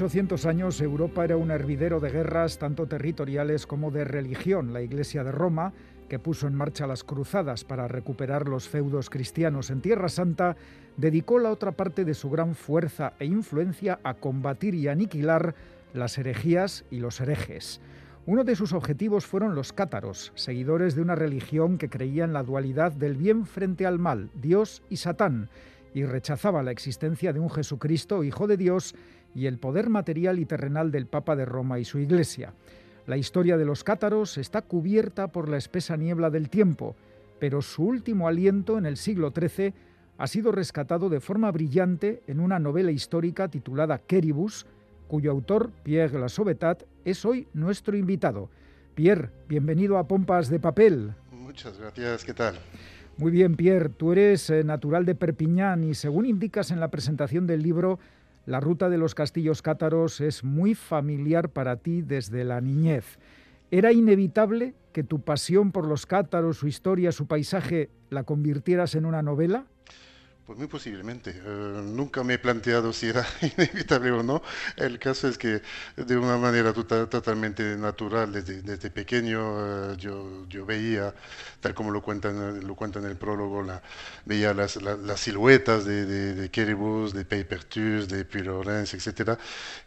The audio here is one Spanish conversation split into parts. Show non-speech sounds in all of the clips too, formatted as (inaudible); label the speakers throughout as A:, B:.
A: 800 años Europa era un hervidero de guerras tanto territoriales como de religión. La Iglesia de Roma, que puso en marcha las cruzadas para recuperar los feudos cristianos en Tierra Santa, dedicó la otra parte de su gran fuerza e influencia a combatir y aniquilar las herejías y los herejes. Uno de sus objetivos fueron los cátaros, seguidores de una religión que creía en la dualidad del bien frente al mal, Dios y Satán, y rechazaba la existencia de un Jesucristo, Hijo de Dios, y el poder material y terrenal del Papa de Roma y su Iglesia. La historia de los cátaros está cubierta por la espesa niebla del tiempo, pero su último aliento en el siglo XIII ha sido rescatado de forma brillante en una novela histórica titulada Queribus, cuyo autor, Pierre Lassobetat, es hoy nuestro invitado. Pierre, bienvenido a Pompas de Papel.
B: Muchas gracias, ¿qué tal?
A: Muy bien, Pierre, tú eres eh, natural de Perpiñán y según indicas en la presentación del libro, la ruta de los castillos cátaros es muy familiar para ti desde la niñez. ¿Era inevitable que tu pasión por los cátaros, su historia, su paisaje, la convirtieras en una novela?
B: Pues muy posiblemente. Eh, nunca me he planteado si era (laughs) inevitable o no. El caso es que de una manera tota-, totalmente natural, desde, pequeño, eh, yo, yo, veía, tal como lo cuenta, lo cuenta en el prólogo, veía las, las siluetas de, de, de Keribus, de de Puy-Lorenz, etcétera,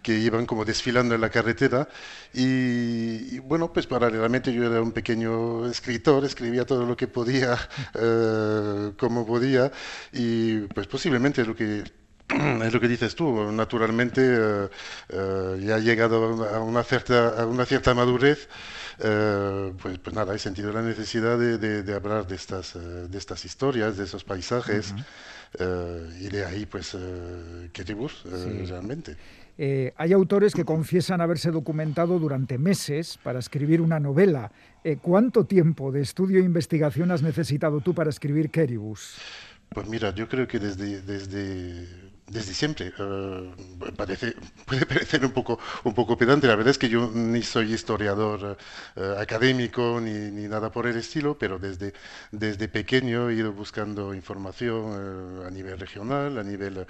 B: que iban como desfilando en la carretera. Y, bueno, pues paralelamente yo era un pequeño escritor, escribía todo lo que podía, (laughs) eh, como podía. Y pues posiblemente es lo que (clears throat) es lo que dices tú, naturalmente eh, eh, ya ha llegado a una cierta, a una cierta madurez, eh, pues, pues, nada, he sentido la necesidad de, de, hablar de estas, de estas historias, de esos paisajes, y de ahí pues qué sí. realmente.
A: hay autores que confiesan haberse documentado durante meses para escribir una novela. ¿Cuánto tiempo de estudio e investigación has necesitado tú para escribir Keribus?
B: Pues mira, yo creo que desde, desde, desde siempre. Uh, parece, (laughs) puede parecer un poco, un poco pedante. La verdad es que yo ni soy historiador uh, académico ni, ni, nada por el estilo, pero desde, desde pequeño he ido buscando información uh, a nivel regional, a nivel,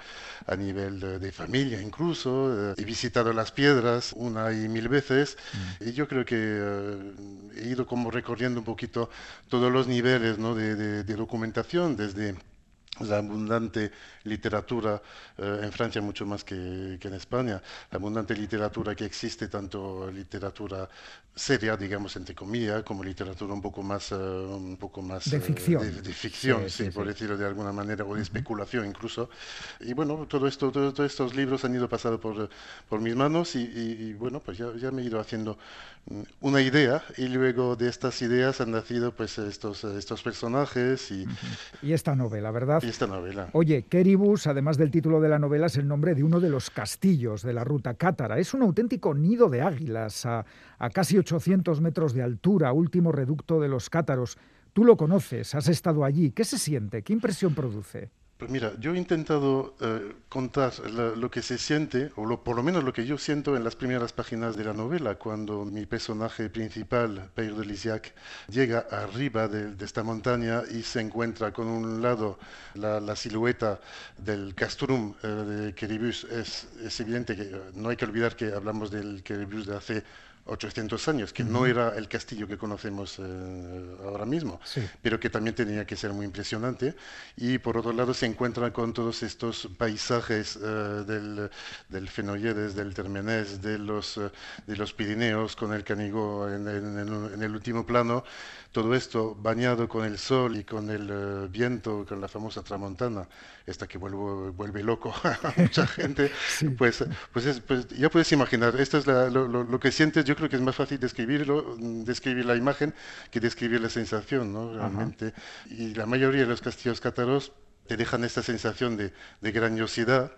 B: a nivel de, familia incluso. he visitado las piedras una y mil veces mm. y yo creo que he ido como recorriendo un poquito todos los niveles ¿no? de, de, de documentación, desde la abundante literatura eh, en Francia mucho más que, que, en España, la abundante literatura que existe, tanto literatura seria, digamos, entre comillas, como literatura un poco más... Uh, un poco más
A: de ficción.
B: Uh, de, de, ficción, sí, sí, sí, por decirlo de alguna manera, o de especulación incluso. Y bueno, todo esto, todo, todos estos libros han ido pasando por, por mis manos y, y, y, bueno, pues ya, ya me he ido haciendo una idea y luego de estas ideas han nacido pues estos, estos personajes y...
A: Y esta novela, ¿verdad? Oye, Keribus, además del título de la novela, es el nombre de uno de los castillos de la ruta cátara. Es un auténtico nido de águilas a, a casi 800 metros de altura, último reducto de los cátaros. Tú lo conoces, has estado allí. ¿Qué se siente? ¿Qué impresión produce?
B: Pues mira, yo he intentado eh, contar lo que se siente, o lo, por lo menos lo que yo siento en las primeras páginas de la novela, cuando mi personaje principal, Pierre de Lisiac, llega arriba de, esta montaña y se encuentra con un lado la, la silueta del castrum eh, de Queribus. Es, es evidente que eh, no hay que olvidar que hablamos del Queribus de hace 800 años, que uh -huh. no era el castillo que conocemos eh, ahora mismo, sí. pero que también tenía que ser muy impresionante. Y por otro lado se encuentra con todos estos paisajes eh, del, del Fenoyedes, del Termenés, de los, eh, de los Pirineos, con el Canigó en, en, en, el último plano, todo esto bañado con el sol y con el viento, con la famosa tramontana, esta que vuelvo, vuelve loco (laughs) a mucha gente, (laughs) sí. pues, pues, es, pues, ya puedes imaginar, esto es la, lo, lo, lo, que sientes, yo creo que es más fácil describirlo, describir la imagen que describir la sensación, ¿no? Realmente. Ajá. Y la mayoría de los castillos cátaros te dejan esta sensación de, de grandiosidad,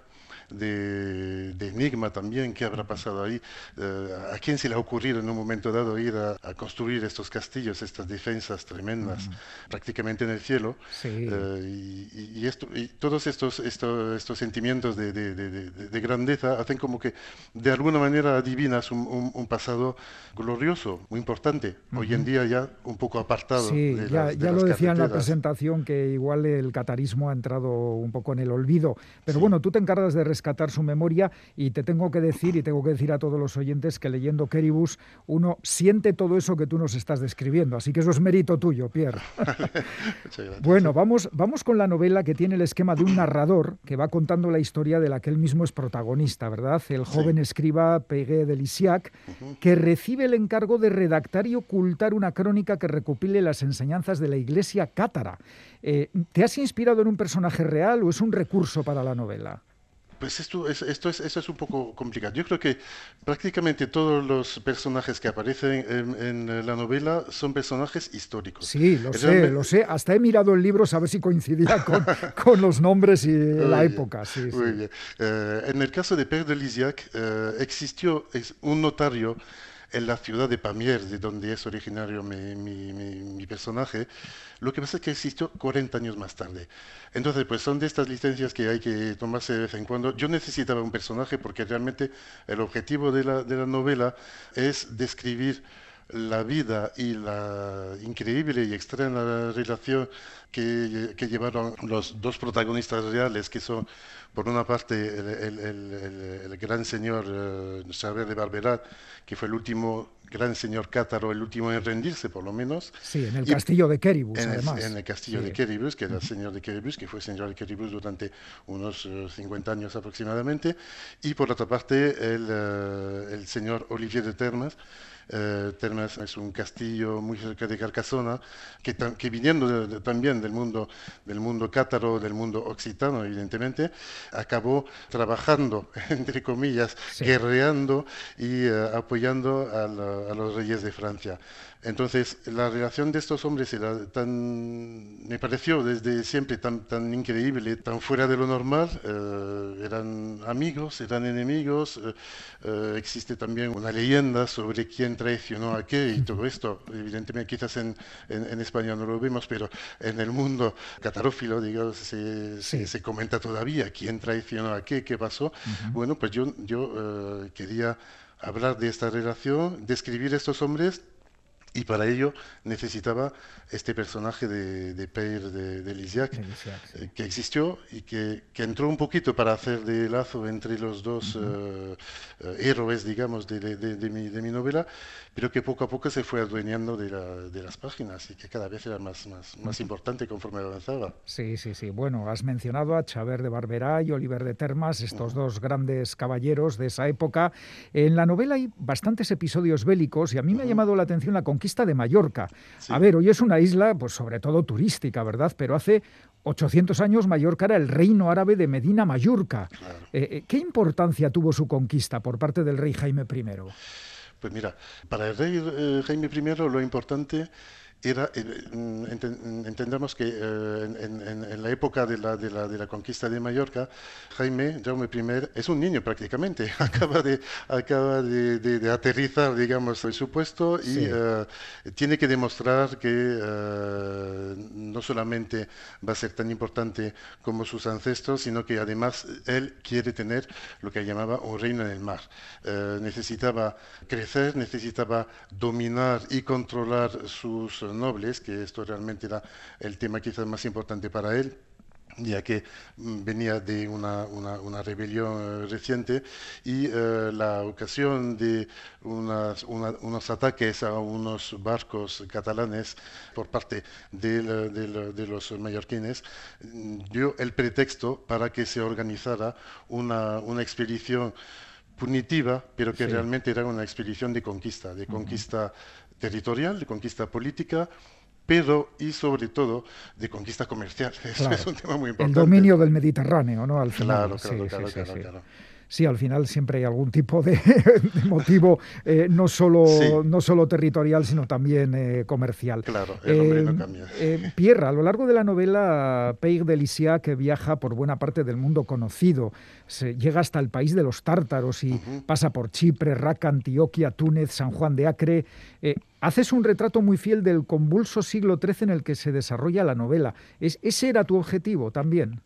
B: de, de, enigma también, qué habrá pasado ahí, uh, a quién se le ha ocurrido en un momento dado ir a, a construir estos castillos, estas defensas tremendas, uh -huh. prácticamente en el cielo,
A: sí.
B: uh, y, y, esto, y, todos estos, estos, estos sentimientos de, de, de, grandeza hacen como que de alguna manera adivinas un, un, un pasado glorioso, muy importante, uh -huh. hoy en día ya un poco apartado.
A: Sí, de ya, las, ya lo decía en la presentación que igual el catarismo ha entrado un poco en el olvido, pero sí. bueno, tú te encargas de rescatar su memoria y te tengo que decir y tengo que decir a todos los oyentes que leyendo Keribus uno siente todo eso que tú nos estás describiendo, así que eso es mérito tuyo, Pierre. (laughs) bueno, vamos, vamos con la novela que tiene el esquema de un narrador que va contando la historia de la que él mismo es protagonista, ¿verdad? El joven escriba Pegué de Lisiac, que recibe el encargo de redactar y ocultar una crónica que recopile las enseñanzas de la Iglesia cátara. Eh, ¿Te has inspirado en un personaje real o es un recurso para la novela?
B: Pues esto es, esto es, es un poco complicado. Yo creo que prácticamente todos los personajes que aparecen en, la novela son personajes históricos.
A: Sí, lo sé, lo sé. Hasta he mirado el libro a ver si coincidía (laughs) con, con los nombres y la época. Sí,
B: muy bien. Eh, en el caso de Père de Lisiac, eh, existió un notario en la ciudad de Pamiers, de donde es originario mi, personaje. Lo que pasa es que existió 40 años más tarde. Entonces, pues son de estas licencias que hay que tomarse de vez en cuando. Yo necesitaba un personaje porque realmente el objetivo de la, de la novela es describir la vida y la increíble y extraña relación que, que, llevaron los dos protagonistas reales, que son, por una parte, el, el, gran señor uh, de Barberat, que fue el último gran señor cátaro, el último en rendirse, por lo menos.
A: Sí, en el castillo de Keribus,
B: en
A: además.
B: El, en el castillo de Keribus, que era el señor de Keribus, que fue señor de Keribus durante unos 50 eh, años aproximadamente. Y por otra parte, el, uh, el señor Olivier de Termas, eh, Termas es un castillo muy cerca de Carcasona, que, que viniendo también del mundo, del mundo cátaro, del mundo occitano, evidentemente, acabó trabajando, (laughs) entre comillas, guerreando y eh, apoyando a, los reyes de Francia. Entonces, la relación de estos hombres era tan, me pareció desde siempre tan, tan increíble, tan fuera de lo normal. Eh, eran amigos, eran enemigos. existe también una leyenda sobre quién traicionó a qué y todo esto. Evidentemente, quizás en, en, España no lo vemos, pero en el mundo catarófilo, digamos, se, se, comenta todavía quién traicionó a qué, qué pasó. Bueno, pues yo, yo eh, quería hablar de esta relación, describir estos hombres y para ello necesitaba este personaje de, de de, de Lisiac, eh, que existió y que, que, entró un poquito para hacer de lazo entre los dos eh, eh, héroes, digamos, de, de, mi, de mi novela, pero que poco a poco se fue adueñando de, la, las páginas y que cada vez era más, más, más importante conforme avanzaba.
A: Sí, sí, sí. Bueno, has mencionado a Chaver de Barberá y Oliver de Termas, estos dos grandes caballeros de esa época. En la novela hay bastantes episodios bélicos y a mí me ha llamado la atención la conquista de Mallorca. A ver, hoy es una isla, pues sobre todo turística, ¿verdad? Pero hace 800 años Mallorca era el reino árabe de Medina Mallorca. Eh, eh, ¿Qué importancia tuvo su conquista por parte del rey Jaime I?
B: Pues mira, para el rey eh, Jaime I lo importante era, eh, mm, entendamos que eh, en, la época de la, de, la, de la, conquista de Mallorca, Jaime, Jaume I, es un niño prácticamente, (laughs) acaba de, acaba de, de, aterrizar, digamos, en su puesto y eh, tiene que demostrar que no solamente va a ser tan importante como sus ancestros, sino que además él quiere tener lo que llamaba un reino en el mar. necesitaba crecer, necesitaba dominar y controlar sus nobles, que esto realmente era el tema quizás más importante para él ya que mm, venía de una, una, rebelión eh, reciente y eh, la ocasión de unos ataques a unos barcos catalanes por parte de, de, los mallorquines mm, dio el pretexto para que se organizara una, una expedición punitiva, pero que realmente era una expedición de conquista, de conquista territorial, de conquista política, pero y sobre todo de conquista comercial. (laughs) Eso es un tema muy importante.
A: El dominio del Mediterráneo, ¿no? Al final.
B: Claro, claro, claro, claro
A: sí, al final siempre hay algún tipo de, (laughs) motivo, eh, no, solo, no solo territorial, sino también eh, comercial.
B: Claro, el hombre no cambia.
A: Eh, Pierre, a lo largo de la novela, Peig de que viaja por buena parte del mundo conocido, se llega hasta el país de los tártaros y pasa por Chipre, Raqqa, Antioquia, Túnez, San Juan de Acre. haces un retrato muy fiel del convulso siglo XIII en el que se desarrolla la novela. ¿Es, ¿Ese era tu objetivo también?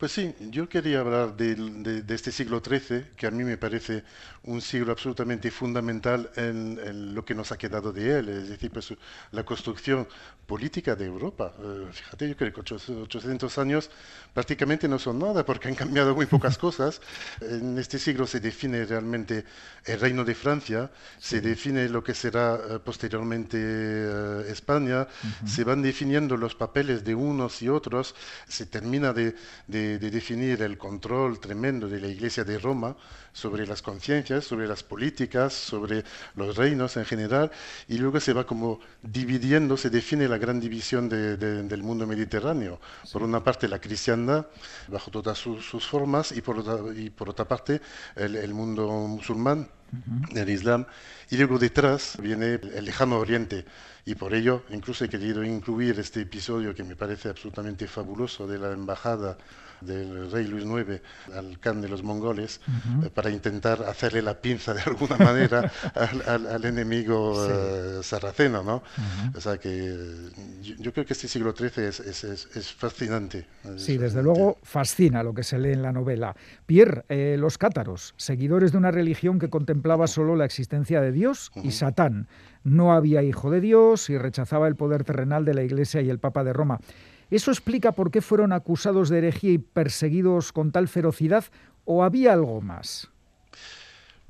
B: Pues sí, yo quería hablar de, este siglo XIII, que a mí me parece un siglo absolutamente fundamental en, lo que nos ha quedado de él, es decir, pues, la construcción política de Europa. Eh, fíjate, yo creo que 800 años prácticamente no son nada porque han cambiado muy pocas (laughs) cosas. En este siglo se define realmente el reino de Francia, se define lo que será eh, posteriormente eh, España, se van definiendo los papeles de unos y otros, se termina de de, definir el control tremendo de la Iglesia de Roma sobre las conciencias, sobre las políticas, sobre los reinos en general, y luego se va como dividiendo, se define la gran división del mundo mediterráneo. Por una parte la cristiandad, bajo todas sus, formas, y por otra, y por otra parte el, mundo musulmán, el Islam, y luego detrás viene el lejano oriente. Y por ello, incluso he querido incluir este episodio que me parece absolutamente fabuloso de la embajada del rey Luis IX al Khan de los mongoles para intentar hacerle la pinza de alguna manera al, enemigo eh, sarraceno, ¿no? O sea que yo, creo que este siglo XIII es, es, fascinante.
A: Sí, desde luego fascina lo que se lee en la novela. Pierre, eh, los cátaros, seguidores de una religión que contemplaba solo la existencia de Dios y Satán. No había hijo de Dios y rechazaba el poder terrenal de la Iglesia y el Papa de Roma. ¿Eso explica por qué fueron acusados de herejía y perseguidos con tal ferocidad o había algo más?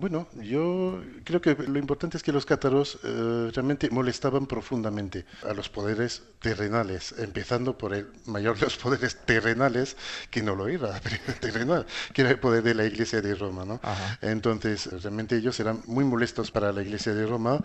B: Bueno, yo creo que lo importante es que los cátaros eh, realmente molestaban profundamente a los poderes terrenales, empezando por el mayor de los poderes terrenales, que no lo era, (laughs) terrenal, que era el poder de la Iglesia de Roma. ¿no? Entonces, realmente ellos eran muy molestos para la Iglesia de Roma.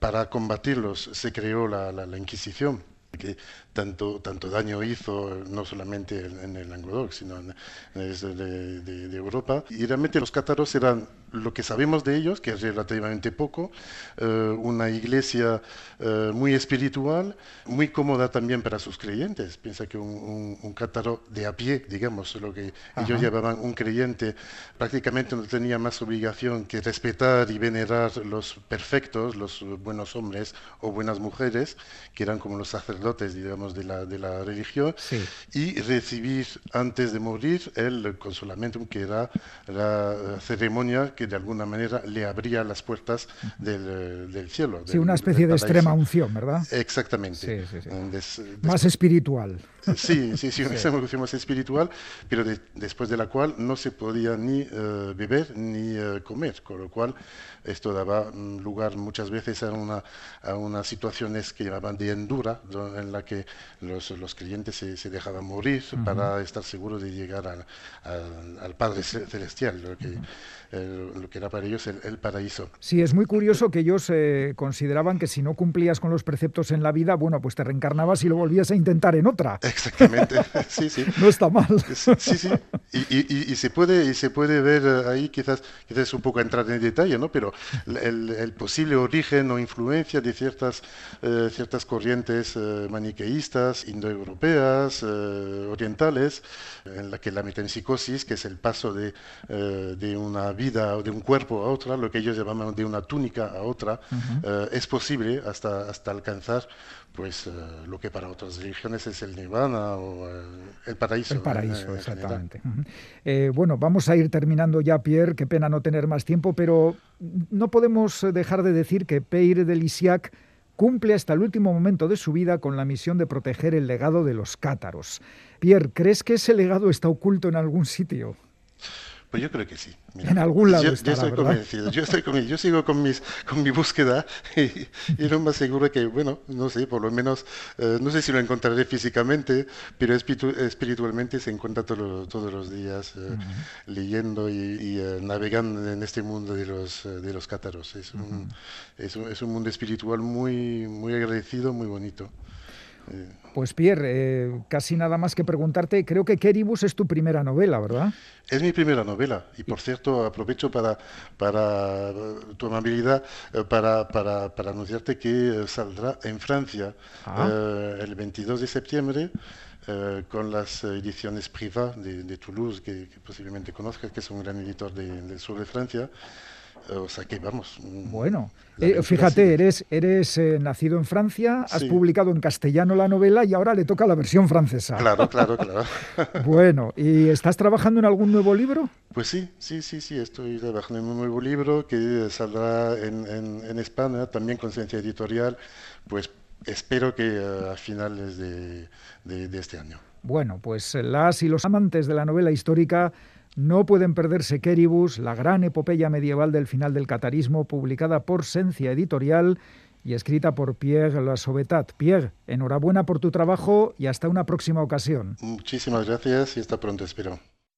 B: Para combatirlos se creó la, la, la Inquisición que tanto, tanto daño hizo no solamente en, el Languedoc, sino en, de, de, Europa. Y realmente los cátaros eran lo que sabemos de ellos, que es relativamente poco, eh, una iglesia eh, muy espiritual, muy cómoda también para sus creyentes. Piensa que un, un, cátaro de a pie, digamos, lo que ellos llamaban un creyente, prácticamente no tenía más obligación que respetar y venerar los perfectos, los buenos hombres o buenas mujeres, que eran como los sacerdotes, digamos, de la, de la religión, y recibir antes de morir el consolamiento, que era la ceremonia que de alguna manera le abría las puertas del, del cielo.
A: Sí, una especie de extrema unción, ¿verdad?
B: Exactamente.
A: más espiritual.
B: Sí, sí, sí, una unción más espiritual, pero después de la cual no se podía ni eh, beber ni eh, comer, con lo cual esto daba mm, lugar muchas veces a, una, a unas situaciones que llamaban de endura, en la que los, los creyentes se, se dejaban morir para estar seguros de llegar al, al, Padre Celestial, lo que, lo que era para ellos el, paraíso.
A: Sí, es muy curioso que ellos eh, consideraban que si no cumplías con los preceptos en la vida, bueno, pues te reencarnabas y lo volvías a intentar en otra. (laughs)
B: Exactamente, (laughs) sí, sí.
A: no está mal. (laughs)
B: Sí, sí, y, y, y, se puede, y se puede ver eh, ahí, quizás, quizás un poco entrar en detalle, ¿no? Pero el, posible origen o influencia de ciertas, eh, ciertas corrientes maniqueístas, indoeuropeas, orientales, en la que la metempsicosis, que es el paso de, de una vida o de un cuerpo a otra, lo que ellos llamaban de una túnica a otra, eh, es posible hasta, hasta alcanzar pues eh, lo que para otras religiones es el nirvana o eh, el paraíso.
A: El paraíso, exactamente. bueno, vamos a ir terminando ya, Pierre, qué pena no tener más tiempo, pero no podemos dejar de decir que Peire de Lisiac cumple hasta el último momento de su vida con la misión de proteger el legado de los cátaros. Pierre, ¿crees que ese legado está oculto en algún sitio?
B: Pues yo creo que sí.
A: en algún lado.
B: Yo, estoy convencido, yo estoy convencido. Yo sigo con, mis, con mi búsqueda y, y lo más seguro que, bueno, no sé, por lo menos, eh, no sé si lo encontraré físicamente, pero espiritualmente se encuentra todos los días eh, leyendo y, eh, navegando en este mundo de los, de los cátaros. Es un, es un, es un mundo espiritual muy, muy agradecido, muy bonito.
A: Pues Pierre, eh, casi nada más que preguntarte, creo que Keribus es tu primera novela, ¿verdad?
B: Es mi primera novela y por cierto aprovecho para, para tu amabilidad eh, para, para, para anunciarte que eh, saldrá en Francia ah. el 22 de septiembre con las ediciones privadas de, Toulouse, que, posiblemente conozcas, que es un gran editor del sur de Francia. O sea que vamos.
A: Mm, bueno, eh, fíjate, eres, eres eh, nacido en Francia, has publicado en castellano la novela y ahora le toca la versión francesa.
B: Claro, claro, claro. (laughs)
A: bueno, ¿y estás trabajando en algún nuevo libro?
B: Pues sí, sí, sí, sí, estoy trabajando en un nuevo libro que saldrá en, en, España, también con ciencia editorial, pues espero que eh, a finales de, de este año.
A: Bueno, pues las y los amantes de la novela histórica no pueden perderse Queribus, la gran epopeya medieval del final del catarismo, publicada por Sencia Editorial y escrita por Pierre Lassobetat. Pierre, enhorabuena por tu trabajo y hasta una próxima ocasión.
B: Muchísimas gracias y hasta pronto, espero.